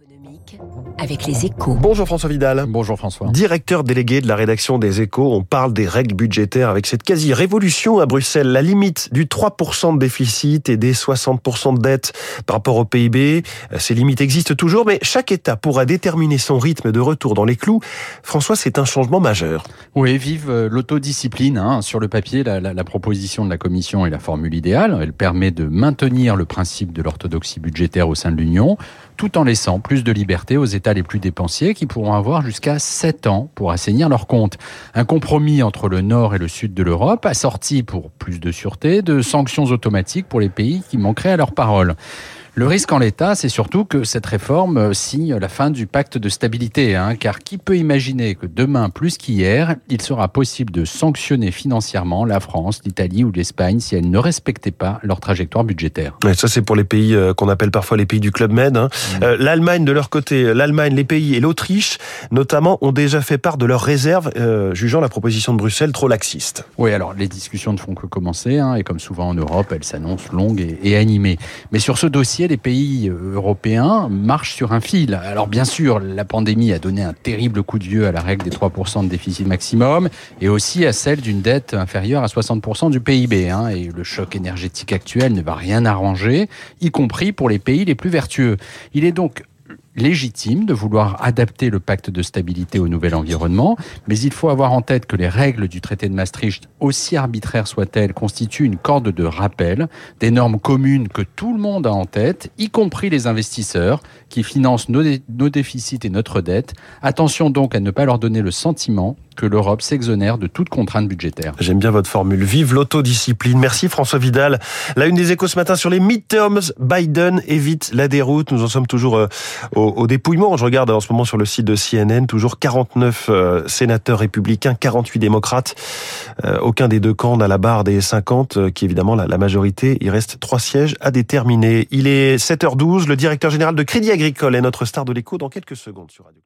économique avec les échos. Bonjour François Vidal. Bonjour François. Directeur délégué de la rédaction des échos, on parle des règles budgétaires avec cette quasi-révolution à Bruxelles. La limite du 3% de déficit et des 60% de dette par rapport au PIB, ces limites existent toujours, mais chaque État pourra déterminer son rythme de retour dans les clous. François, c'est un changement majeur. Oui, vive euh, l'autodiscipline. Hein. Sur le papier, la, la, la proposition de la Commission est la formule idéale. Elle permet de maintenir le principe de l'orthodoxie budgétaire au sein de l'Union, tout en laissant plus de liberté aux États les plus dépensiers qui pourront avoir jusqu'à 7 ans pour assainir leurs comptes. Un compromis entre le nord et le sud de l'Europe, assorti pour plus de sûreté de sanctions automatiques pour les pays qui manqueraient à leur parole. Le risque en l'état, c'est surtout que cette réforme signe la fin du pacte de stabilité, hein, car qui peut imaginer que demain, plus qu'hier, il sera possible de sanctionner financièrement la France, l'Italie ou l'Espagne si elles ne respectaient pas leur trajectoire budgétaire? Et ça, c'est pour les pays euh, qu'on appelle parfois les pays du Club Med. Hein. Mmh. Euh, L'Allemagne, de leur côté, l'Allemagne, les pays et l'Autriche, notamment, ont déjà fait part de leurs réserves, euh, jugeant la proposition de Bruxelles trop laxiste. Oui, alors les discussions ne font que commencer, hein, et comme souvent en Europe, elles s'annoncent longues et, et animées. Mais sur ce dossier, les pays européens marchent sur un fil. Alors bien sûr, la pandémie a donné un terrible coup de vieux à la règle des 3% de déficit maximum et aussi à celle d'une dette inférieure à 60% du PIB. Hein, et le choc énergétique actuel ne va rien arranger, y compris pour les pays les plus vertueux. Il est donc légitime de vouloir adapter le pacte de stabilité au nouvel environnement, mais il faut avoir en tête que les règles du traité de Maastricht, aussi arbitraires soient-elles, constituent une corde de rappel, des normes communes que tout le monde a en tête, y compris les investisseurs qui financent nos, dé nos déficits et notre dette. Attention donc à ne pas leur donner le sentiment que l'Europe s'exonère de toute contrainte budgétaire. J'aime bien votre formule. Vive l'autodiscipline. Merci François Vidal. La une des échos ce matin sur les midterms. Biden évite la déroute. Nous en sommes toujours euh, au, dépouillement. Je regarde en ce moment sur le site de CNN. Toujours 49 euh, sénateurs républicains, 48 démocrates. Euh, aucun des deux camps n'a la barre des 50, euh, qui est évidemment la, la majorité. Il reste trois sièges à déterminer. Il est 7h12. Le directeur général de Crédit Agricole est notre star de l'écho dans quelques secondes sur Radio.